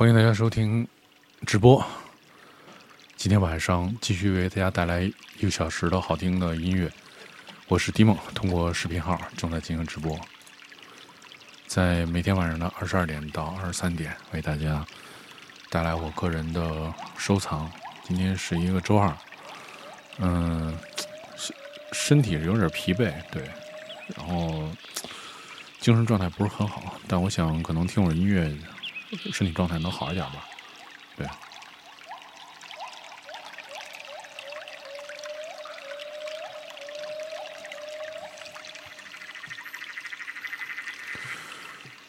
欢迎大家收听直播。今天晚上继续为大家带来一个小时的好听的音乐。我是迪梦，通过视频号正在进行直播，在每天晚上的二十二点到二十三点为大家带来我个人的收藏。今天是一个周二，嗯，身身体有点疲惫，对，然后精神状态不是很好，但我想可能听会音乐。身体状态能好一点吧？对。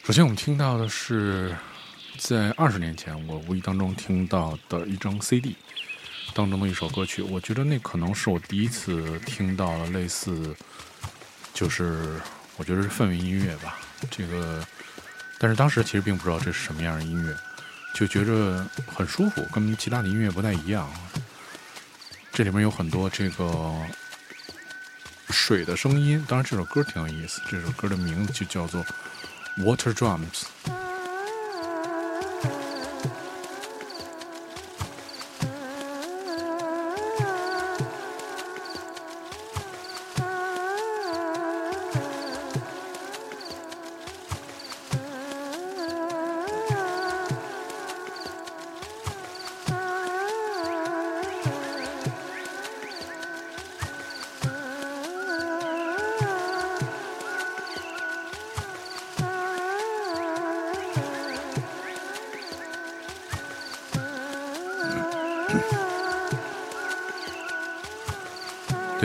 首先，我们听到的是在二十年前我无意当中听到的一张 CD 当中的一首歌曲。我觉得那可能是我第一次听到了类似，就是我觉得是氛围音乐吧。这个。但是当时其实并不知道这是什么样的音乐，就觉着很舒服，跟其他的音乐不太一样。这里面有很多这个水的声音，当然这首歌挺有意思，这首歌的名字就叫做《Water Drums》。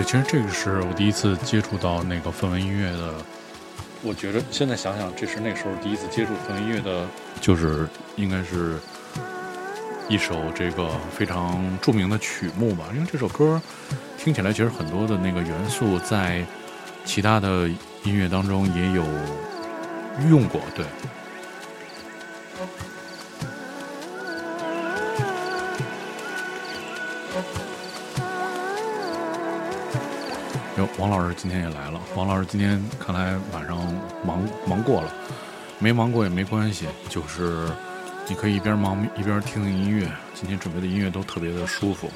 其实这个是我第一次接触到那个氛围音乐的。我觉得现在想想，这是那时候第一次接触氛围音乐的，就是应该是一首这个非常著名的曲目吧。因为这首歌听起来其实很多的那个元素在其他的音乐当中也有用过，对。王老师今天也来了。王老师今天看来晚上忙忙过了，没忙过也没关系，就是你可以一边忙一边听听音乐。今天准备的音乐都特别的舒服。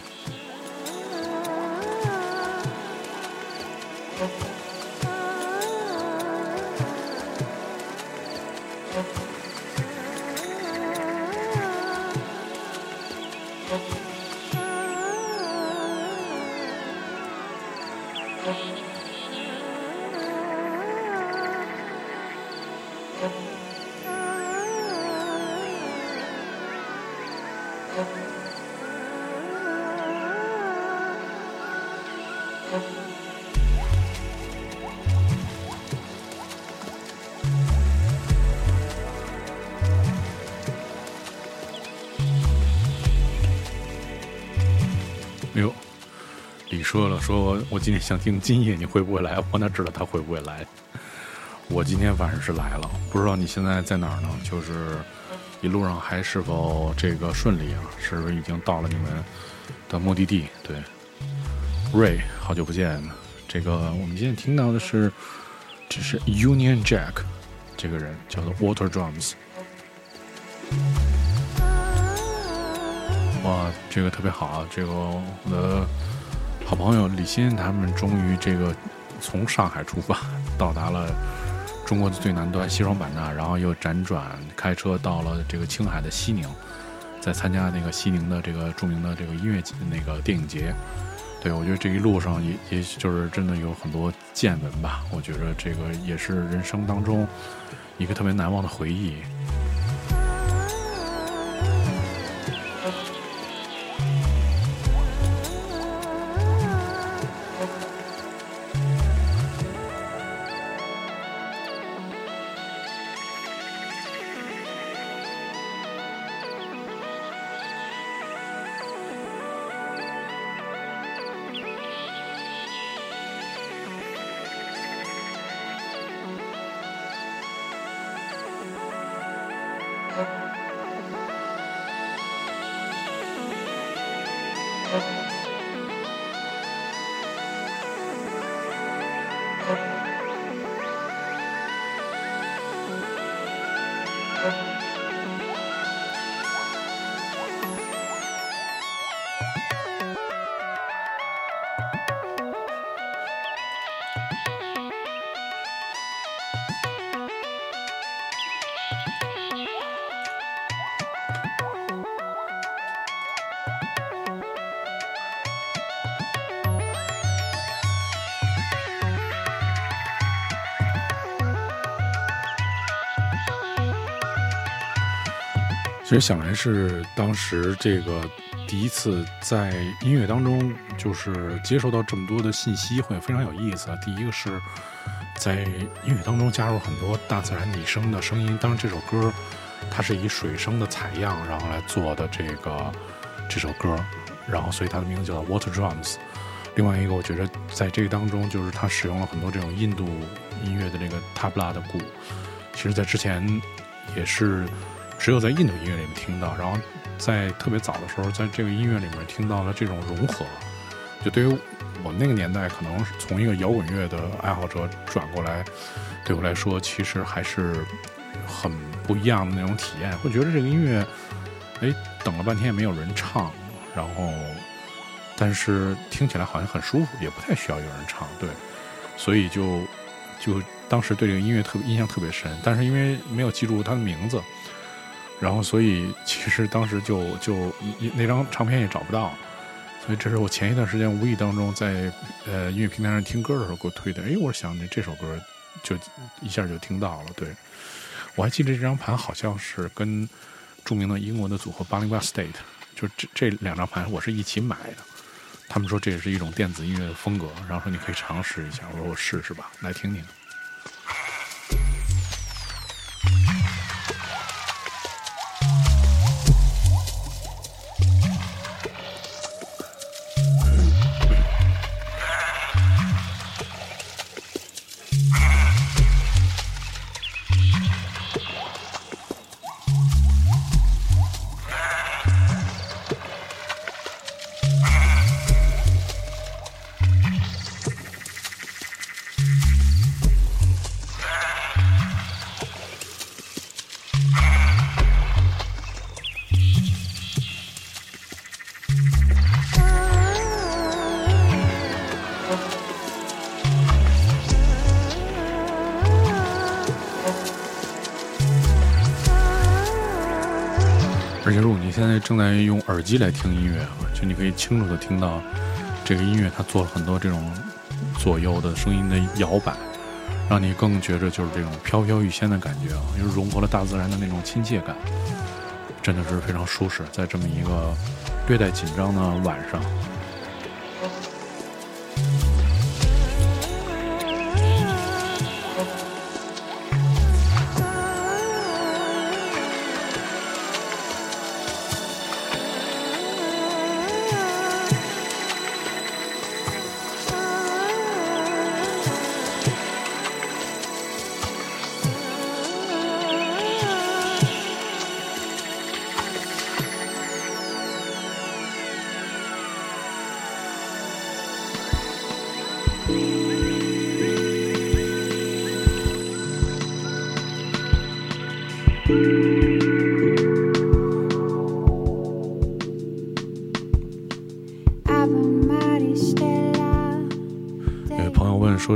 说了，说我今天想听今夜，你会不会来？我哪知道他会不会来？我今天晚上是来了，不知道你现在在哪儿呢？就是一路上还是否这个顺利啊？是不是已经到了你们的目的地？对，Ray，好久不见。这个我们今天听到的是，这是 Union Jack，这个人叫做 Water Drums。哇，这个特别好啊！这个我的。好朋友李欣他们终于这个从上海出发，到达了中国的最南端西双版纳，然后又辗转开车到了这个青海的西宁，在参加那个西宁的这个著名的这个音乐节那个电影节。对我觉得这一路上也也就是真的有很多见闻吧，我觉得这个也是人生当中一个特别难忘的回忆。其实想来是当时这个第一次在音乐当中，就是接收到这么多的信息，会非常有意思。第一个是在音乐当中加入很多大自然拟声的声音，当然这首歌它是以水声的采样然后来做的这个这首歌，然后所以它的名字叫 Water Drums。另外一个，我觉得在这个当中，就是它使用了很多这种印度音乐的这个 tabla 的鼓，其实在之前也是。只有在印度音乐里面听到，然后在特别早的时候，在这个音乐里面听到了这种融合。就对于我那个年代，可能从一个摇滚乐的爱好者转过来，对我来说，其实还是很不一样的那种体验。会觉得这个音乐，哎，等了半天也没有人唱，然后但是听起来好像很舒服，也不太需要有人唱，对，所以就就当时对这个音乐特别印象特别深。但是因为没有记住它的名字。然后，所以其实当时就就那张唱片也找不到，所以这是我前一段时间无意当中在呃音乐平台上听歌的时候给我推的。哎，我想着这首歌就一下就听到了。对我还记得这张盘好像是跟著名的英国的组合 b a l i n g State，就这这两张盘我是一起买的。他们说这也是一种电子音乐的风格，然后说你可以尝试一下。我说我试试吧，来听听。正在用耳机来听音乐啊，就你可以清楚的听到这个音乐，它做了很多这种左右的声音的摇摆，让你更觉着就是这种飘飘欲仙的感觉啊，又融合了大自然的那种亲切感，真的是非常舒适，在这么一个略带紧张的晚上。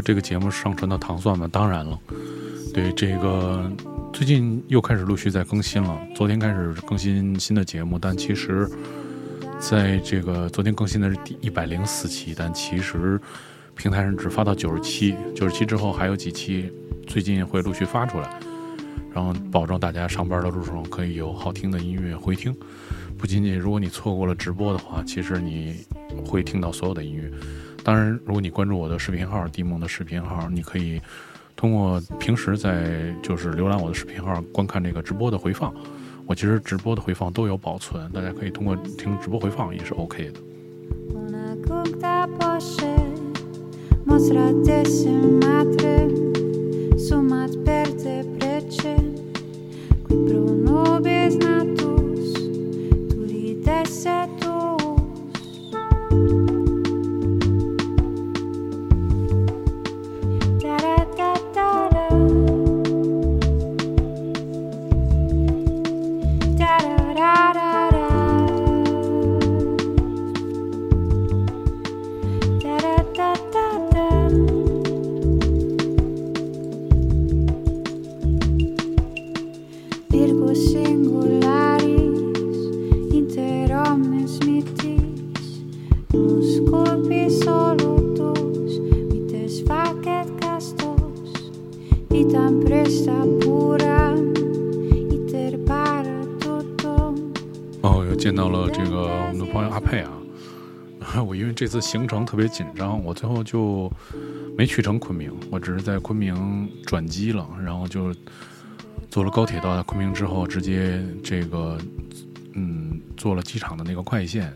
这个节目上传到糖蒜吗？”当然了，对这个最近又开始陆续在更新了。昨天开始更新新的节目，但其实在这个昨天更新的是第一百零四期，但其实平台上只发到九十七，九十七之后还有几期，最近会陆续发出来。然后保证大家上班的路上可以有好听的音乐回听，不仅仅如果你错过了直播的话，其实你会听到所有的音乐。当然，如果你关注我的视频号“迪梦”的视频号，你可以通过平时在就是浏览我的视频号观看这个直播的回放。我其实直播的回放都有保存，大家可以通过听直播回放也是 OK 的。Mocra ty się matry 这次行程特别紧张，我最后就没去成昆明，我只是在昆明转机了，然后就坐了高铁到达昆明之后，直接这个嗯坐了机场的那个快线，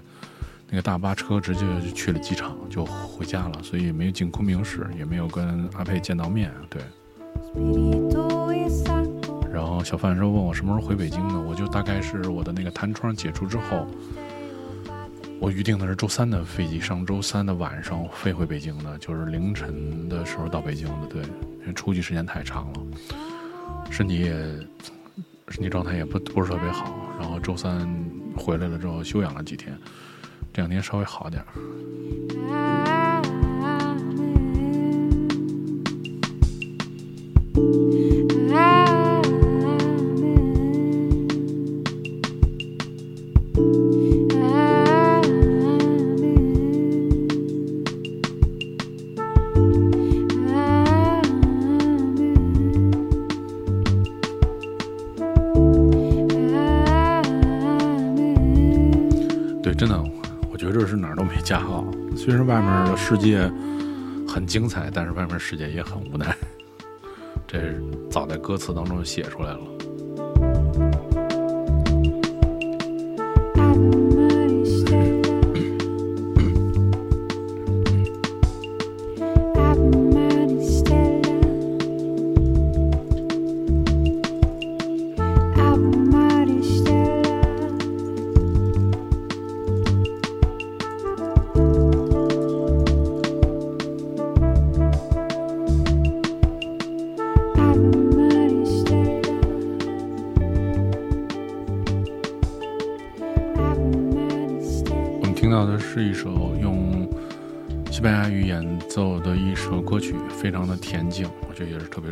那个大巴车直接就去了机场，就回家了，所以没有进昆明市，也没有跟阿佩见到面，对。然后小范说问我什么时候回北京呢？我就大概是我的那个弹窗解除之后，我预定的是周三的飞机，上周三的晚上飞回北京的，就是凌晨的时候到北京的。对，因为出去时间太长了，身体也身体状态也不不是特别好。然后周三回来了之后休养了几天，这两天稍微好点儿。虽然外面的世界很精彩，但是外面世界也很无奈。这早在歌词当中写出来了。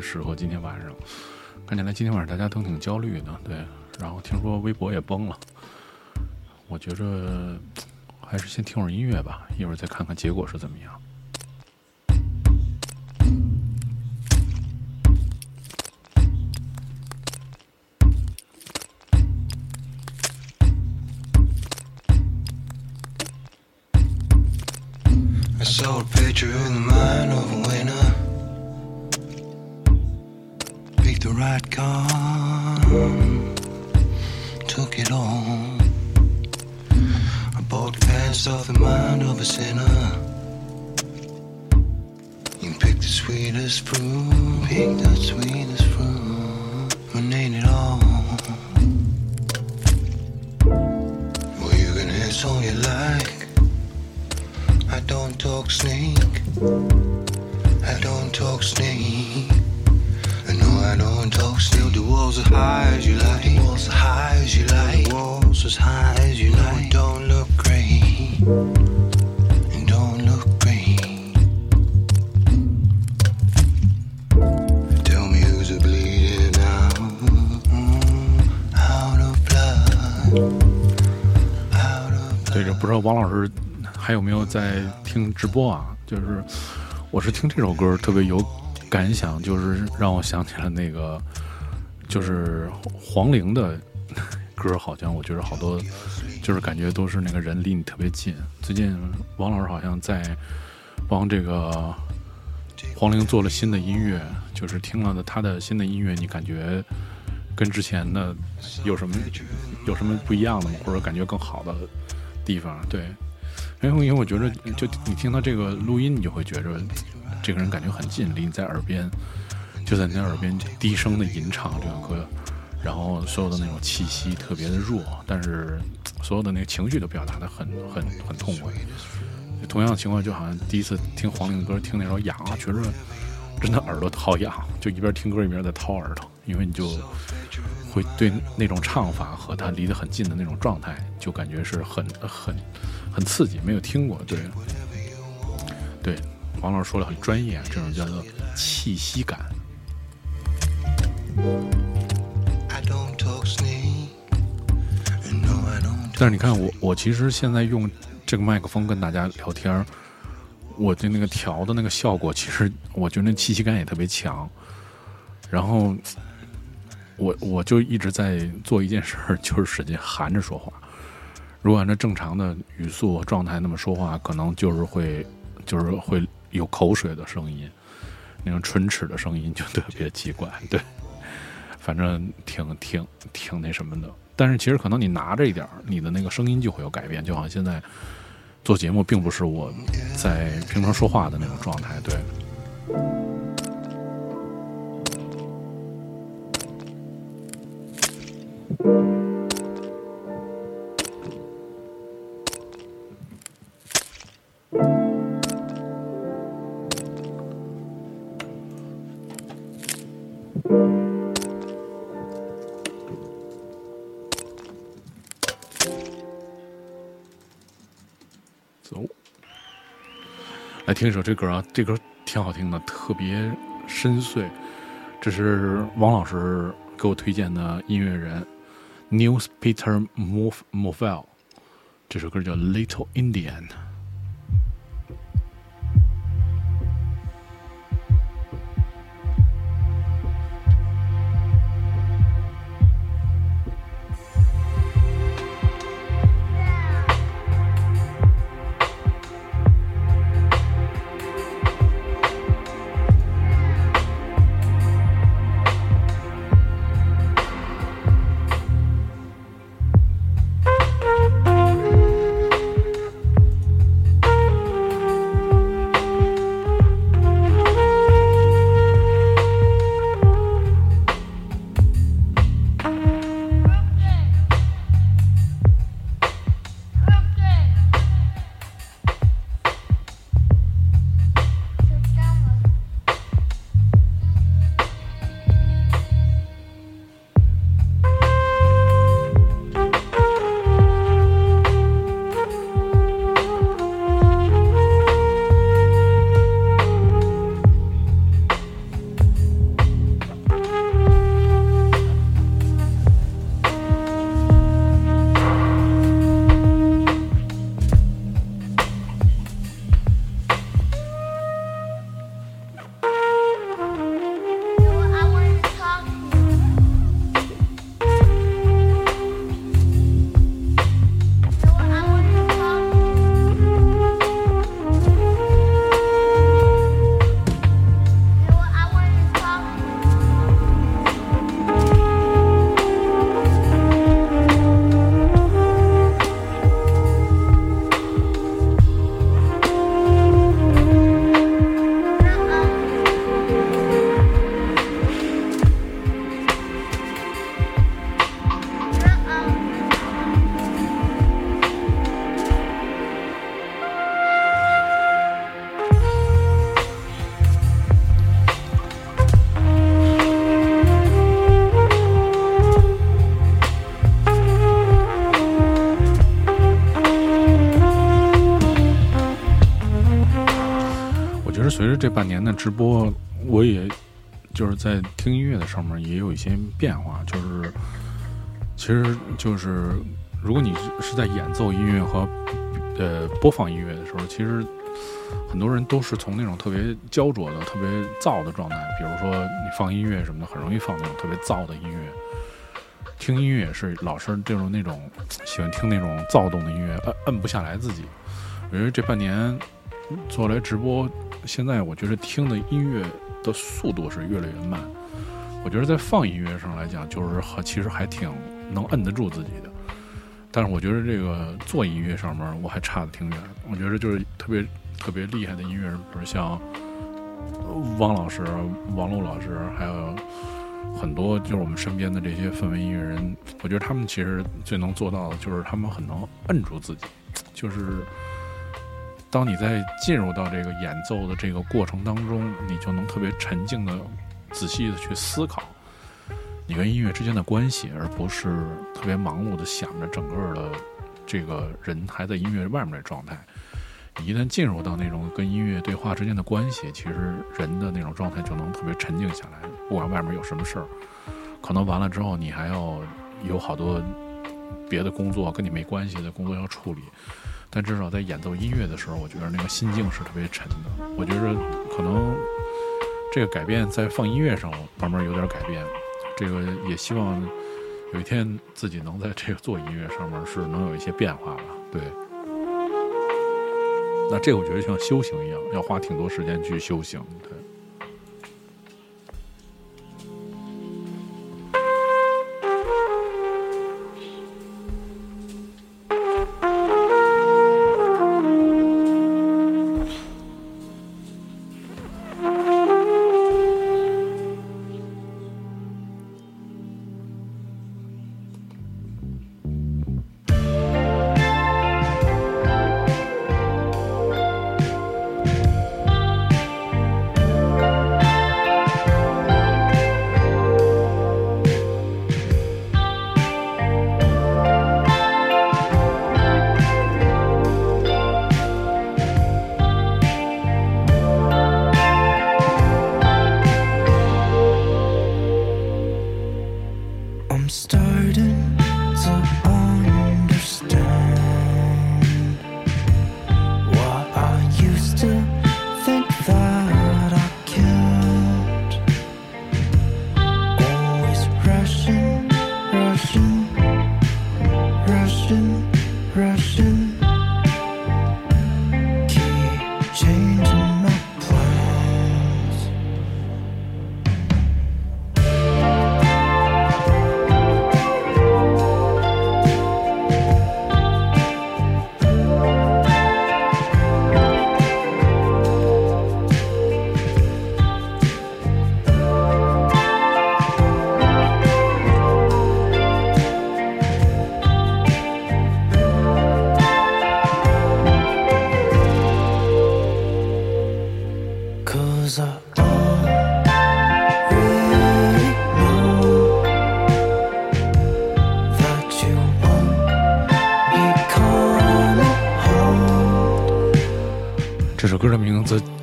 适合今天晚上。看起来今天晚上大家都挺焦虑的，对。然后听说微博也崩了，我觉着还是先听会儿音乐吧，一会儿再看看结果是怎么样。Right gun took it all. I bought the pants off the mind of a sinner. You picked the sweetest fruit, picked the sweetest 有没有在听直播啊？就是我是听这首歌特别有感想就是让我想起了那个，就是黄龄的歌，好像我觉得好多，就是感觉都是那个人离你特别近。最近王老师好像在帮这个黄龄做了新的音乐，就是听了他的新的音乐，你感觉跟之前的有什么有什么不一样的吗？或者感觉更好的地方？对，因为因为我觉得，就你听到这个录音，你就会觉着。这个人感觉很近，离你在耳边，就在你耳边低声的吟唱这个歌，然后所有的那种气息特别的弱，但是所有的那个情绪都表达的很很很痛快。同样的情况，就好像第一次听黄龄的歌，听那首《痒》，觉着真的耳朵掏痒，就一边听歌一边在掏耳朵，因为你就会对那种唱法和他离得很近的那种状态，就感觉是很很很刺激。没有听过，对对。王老师说的很专业，这种叫做气息感。但是你看我，我其实现在用这个麦克风跟大家聊天我的那个调的那个效果，其实我觉得那气息感也特别强。然后我我就一直在做一件事儿，就是使劲含着说话，如果按照正常的语速状态那么说话，可能就是会就是会有口水的声音，那种唇齿的声音就特别奇怪。对，反正挺挺挺那什么的。但是其实可能你拿着一点儿，你的那个声音就会有改变。就好像现在做节目，并不是我在平常说话的那种状态。对。这首这歌啊，这歌挺好听的，特别深邃。这是王老师给我推荐的音乐人，Nils Peter Mo Movell，这首歌叫《Little Indian》。直播，我也就是在听音乐的上面也有一些变化。就是，其实就是如果你是在演奏音乐和呃播放音乐的时候，其实很多人都是从那种特别焦灼的、特别燥的状态，比如说你放音乐什么的，很容易放那种特别燥的音乐。听音乐也是老是这种那种喜欢听那种躁动的音乐，摁摁不下来自己。我觉得这半年做来直播。现在我觉得听的音乐的速度是越来越慢。我觉得在放音乐上来讲，就是和其实还挺能摁得住自己的。但是我觉得这个做音乐上面我还差得挺远。我觉得就是特别特别厉害的音乐人，比如像汪老师、王璐老师，还有很多就是我们身边的这些氛围音乐人，我觉得他们其实最能做到的就是他们很能摁住自己，就是。当你在进入到这个演奏的这个过程当中，你就能特别沉静的、仔细的去思考你跟音乐之间的关系，而不是特别盲目的想着整个的这个人还在音乐外面的状态。你一旦进入到那种跟音乐对话之间的关系，其实人的那种状态就能特别沉静下来。不管外面有什么事儿，可能完了之后你还要有好多别的工作跟你没关系的工作要处理。但至少在演奏音乐的时候，我觉得那个心境是特别沉的。我觉得可能这个改变在放音乐上慢慢有点改变。这个也希望有一天自己能在这个做音乐上面是能有一些变化吧？对。那这个我觉得像修行一样，要花挺多时间去修行。对。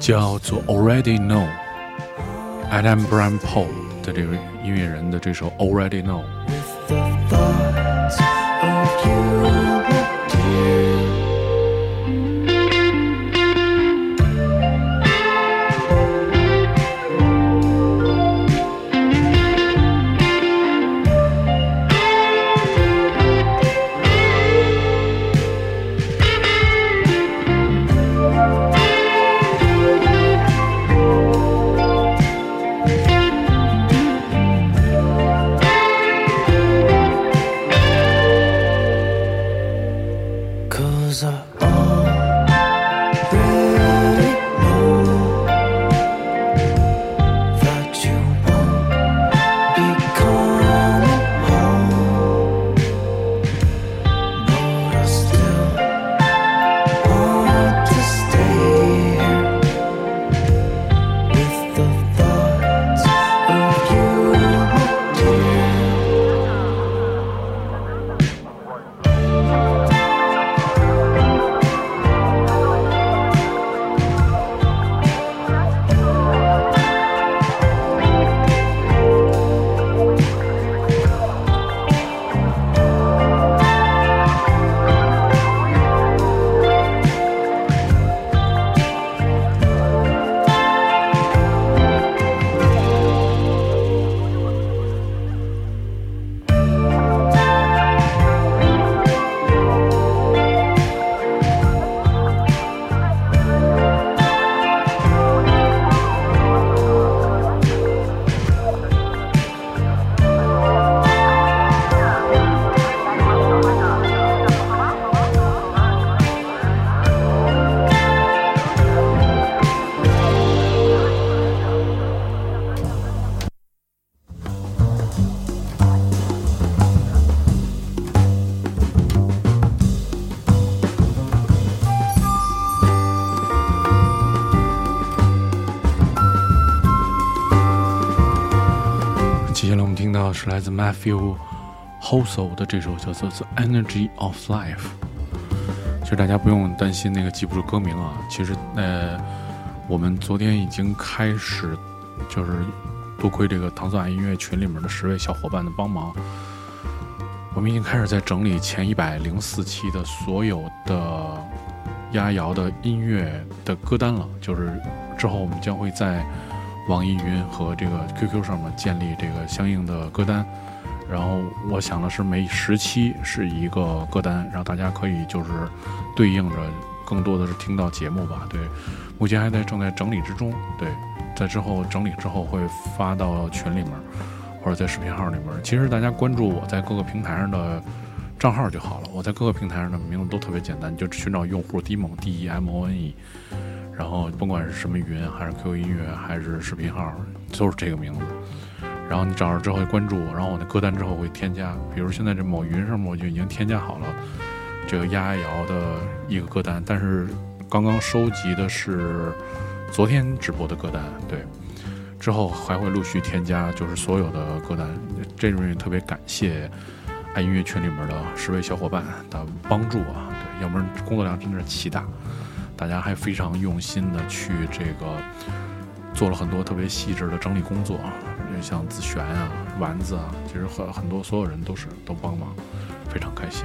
叫做 Already Know，Adam Brian Paul 的这个音乐人的这首 Already Know。 是来自 Matthew h o s e l 的这首叫做《The Energy of Life》。其实大家不用担心那个记不住歌名啊。其实呃，我们昨天已经开始，就是多亏这个唐宋爱音乐群里面的十位小伙伴的帮忙，我们已经开始在整理前一百零四期的所有的丫瑶的音乐的歌单了。就是之后我们将会在。网易云和这个 QQ 上面建立这个相应的歌单，然后我想的是每十期是一个歌单，然后大家可以就是对应着更多的是听到节目吧。对，目前还在正在整理之中。对，在之后整理之后会发到群里面，或者在视频号里面。其实大家关注我在各个平台上的账号就好了。我在各个平台上的名字都特别简单，就寻找用户 D 蒙 D E M O N E，然后甭管是什么云还是 QQ 音乐还是视频号，都是这个名字。然后你找着之后会关注我，然后我的歌单之后会添加，比如现在这某云上面我就已经添加好了这个丫丫瑶的一个歌单，但是刚刚收集的是昨天直播的歌单，对，之后还会陆续添加，就是所有的歌单。这种也特别感谢爱音乐群里面的十位小伙伴的帮助啊，对，要不然工作量真的是奇大，大家还非常用心的去这个做了很多特别细致的整理工作。因为像子璇啊、丸子啊，其实很很多所有人都是都帮忙，非常开心。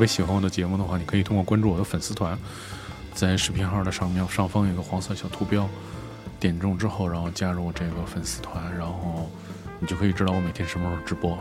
特别喜欢我的节目的话，你可以通过关注我的粉丝团，在视频号的上面上方有个黄色小图标，点中之后，然后加入这个粉丝团，然后你就可以知道我每天什么时候直播。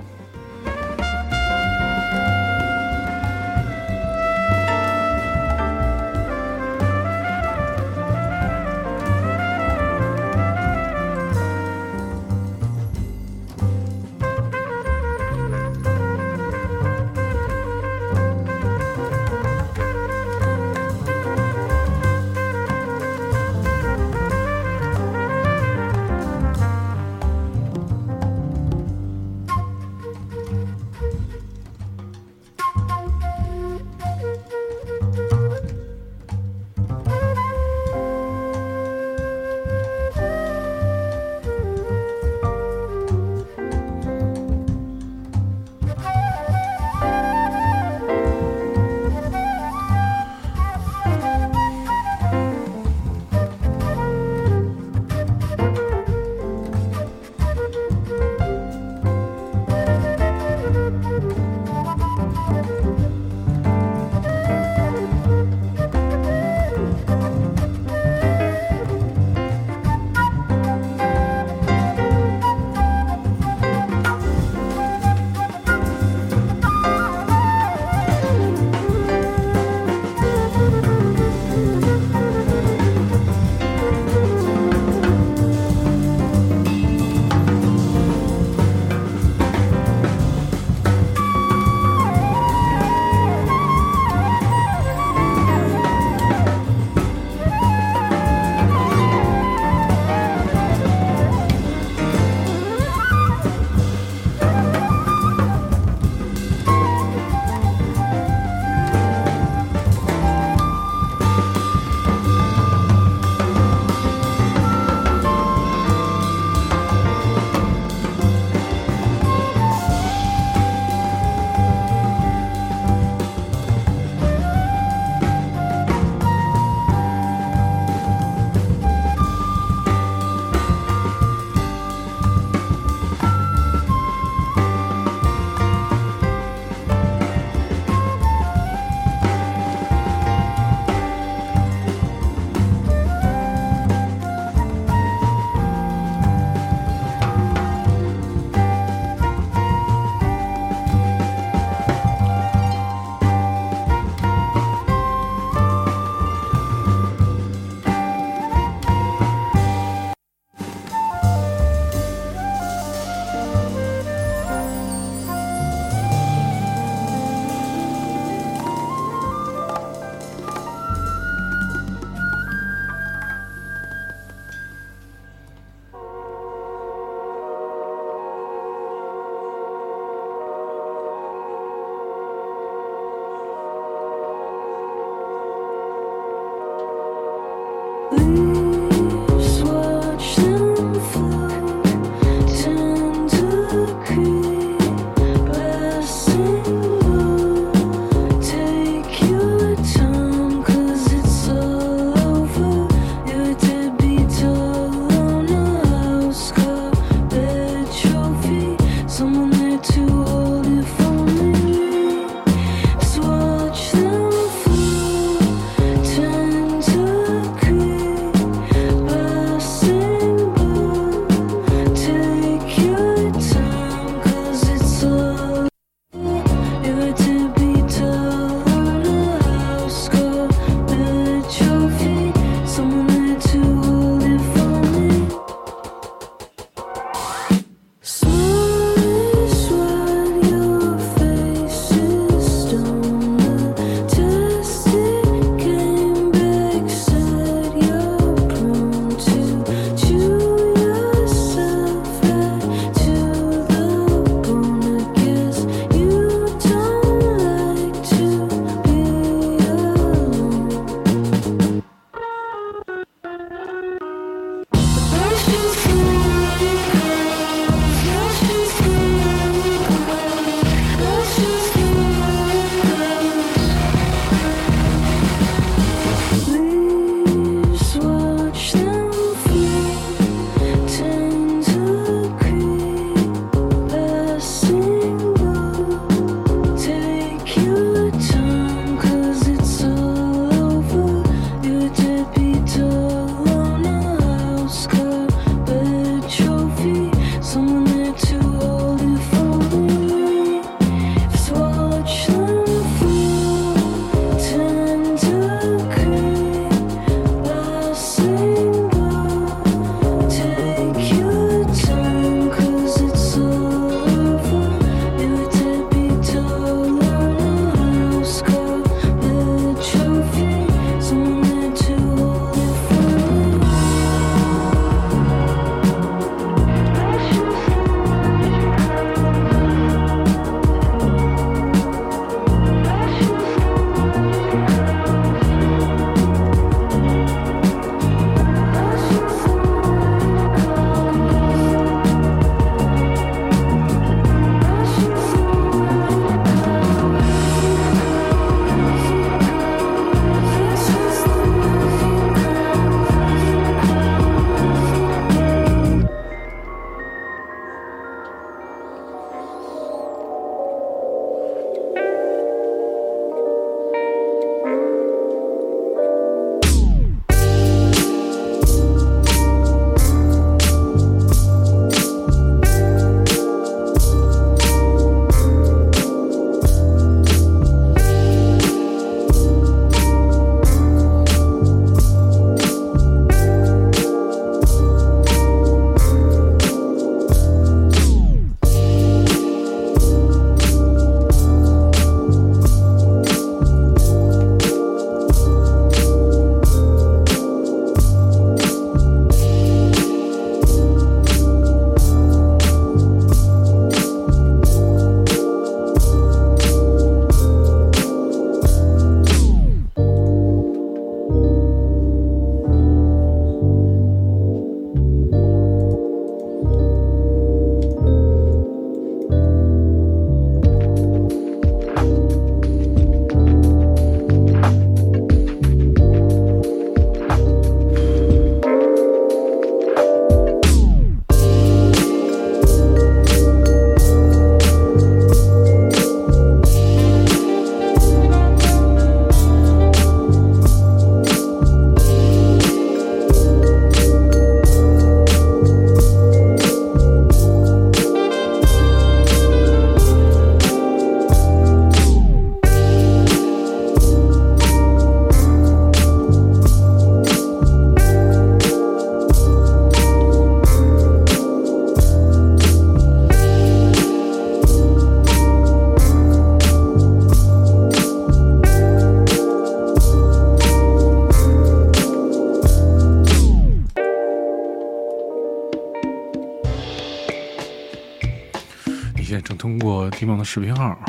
通过迪梦的视频号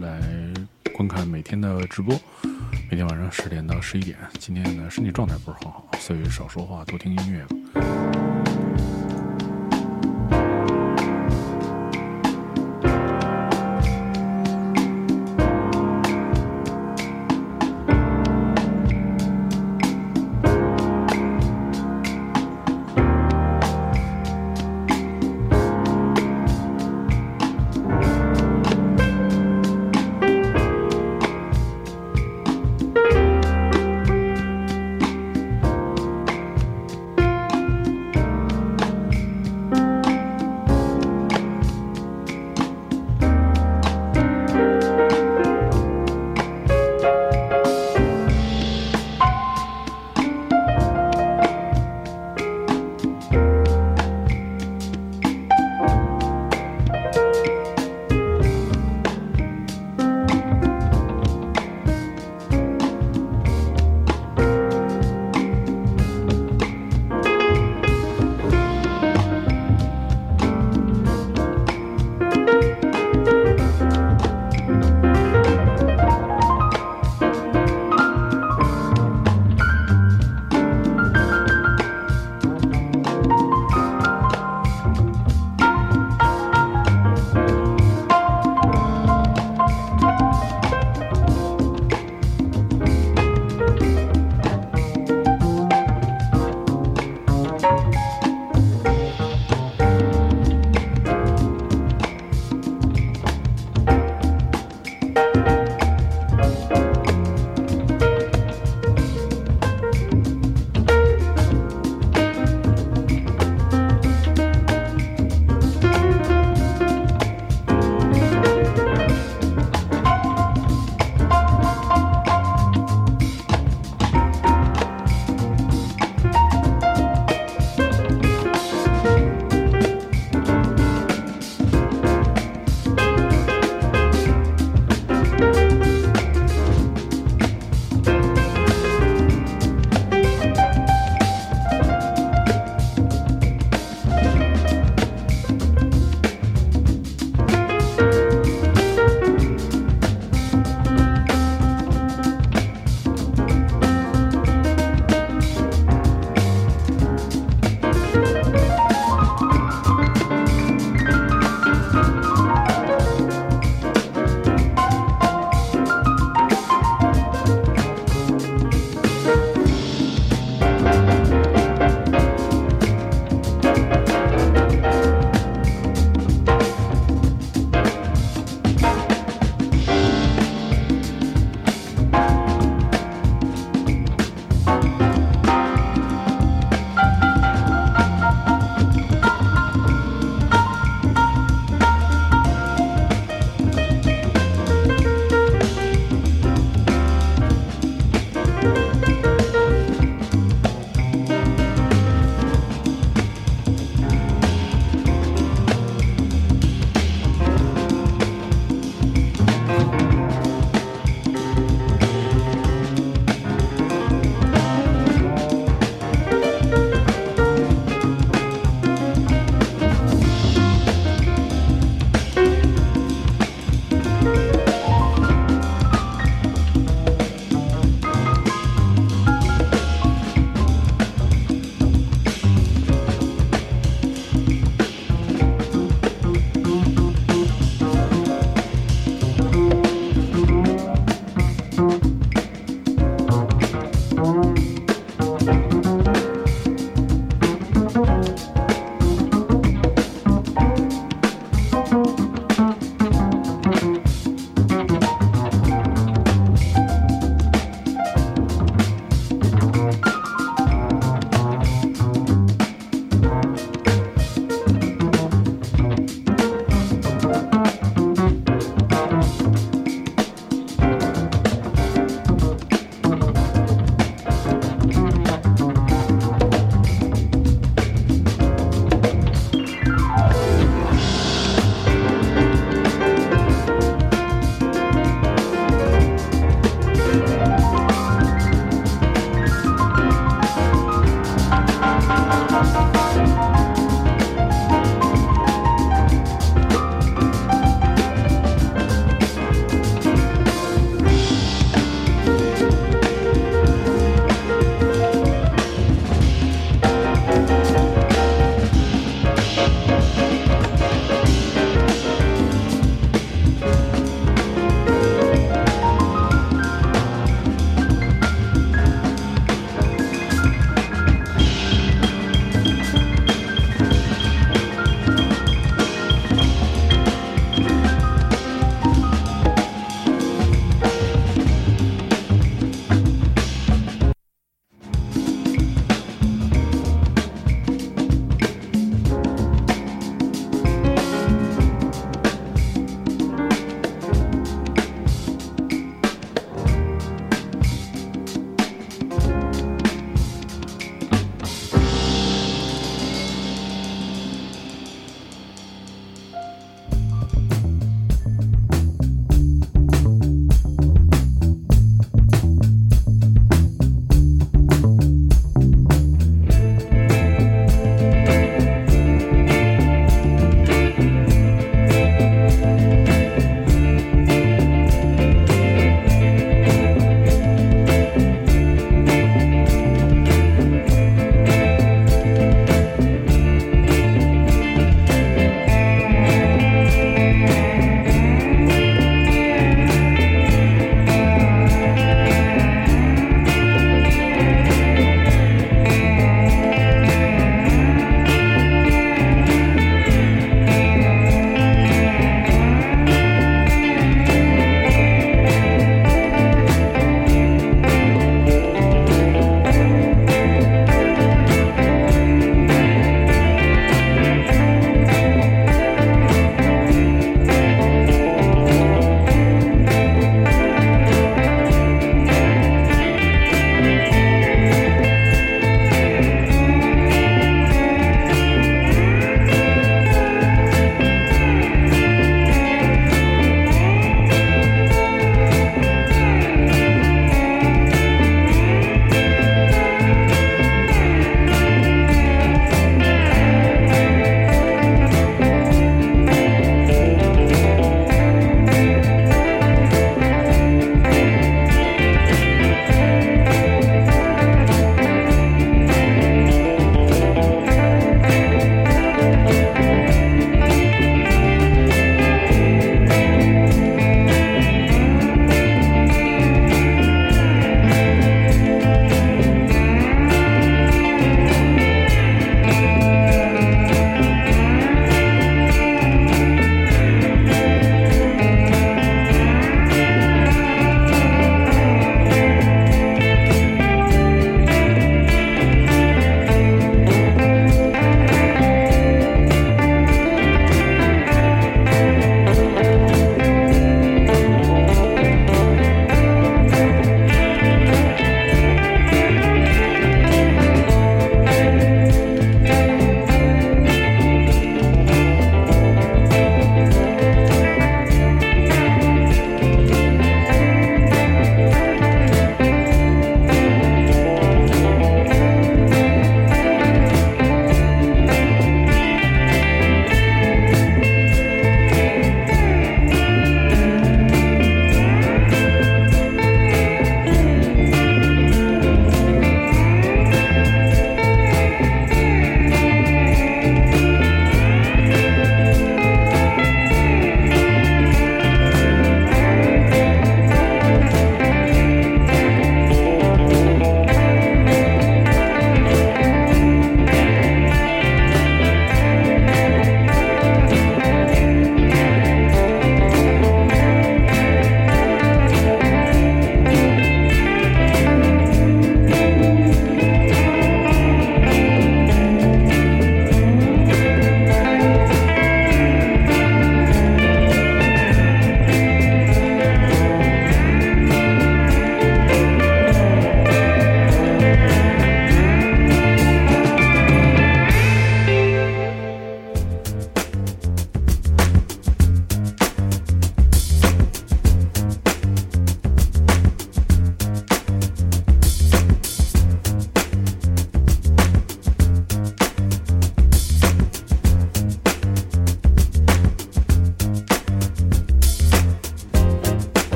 来观看每天的直播，每天晚上十点到十一点。今天呢，身体状态不是很好，所以少说话，多听音乐。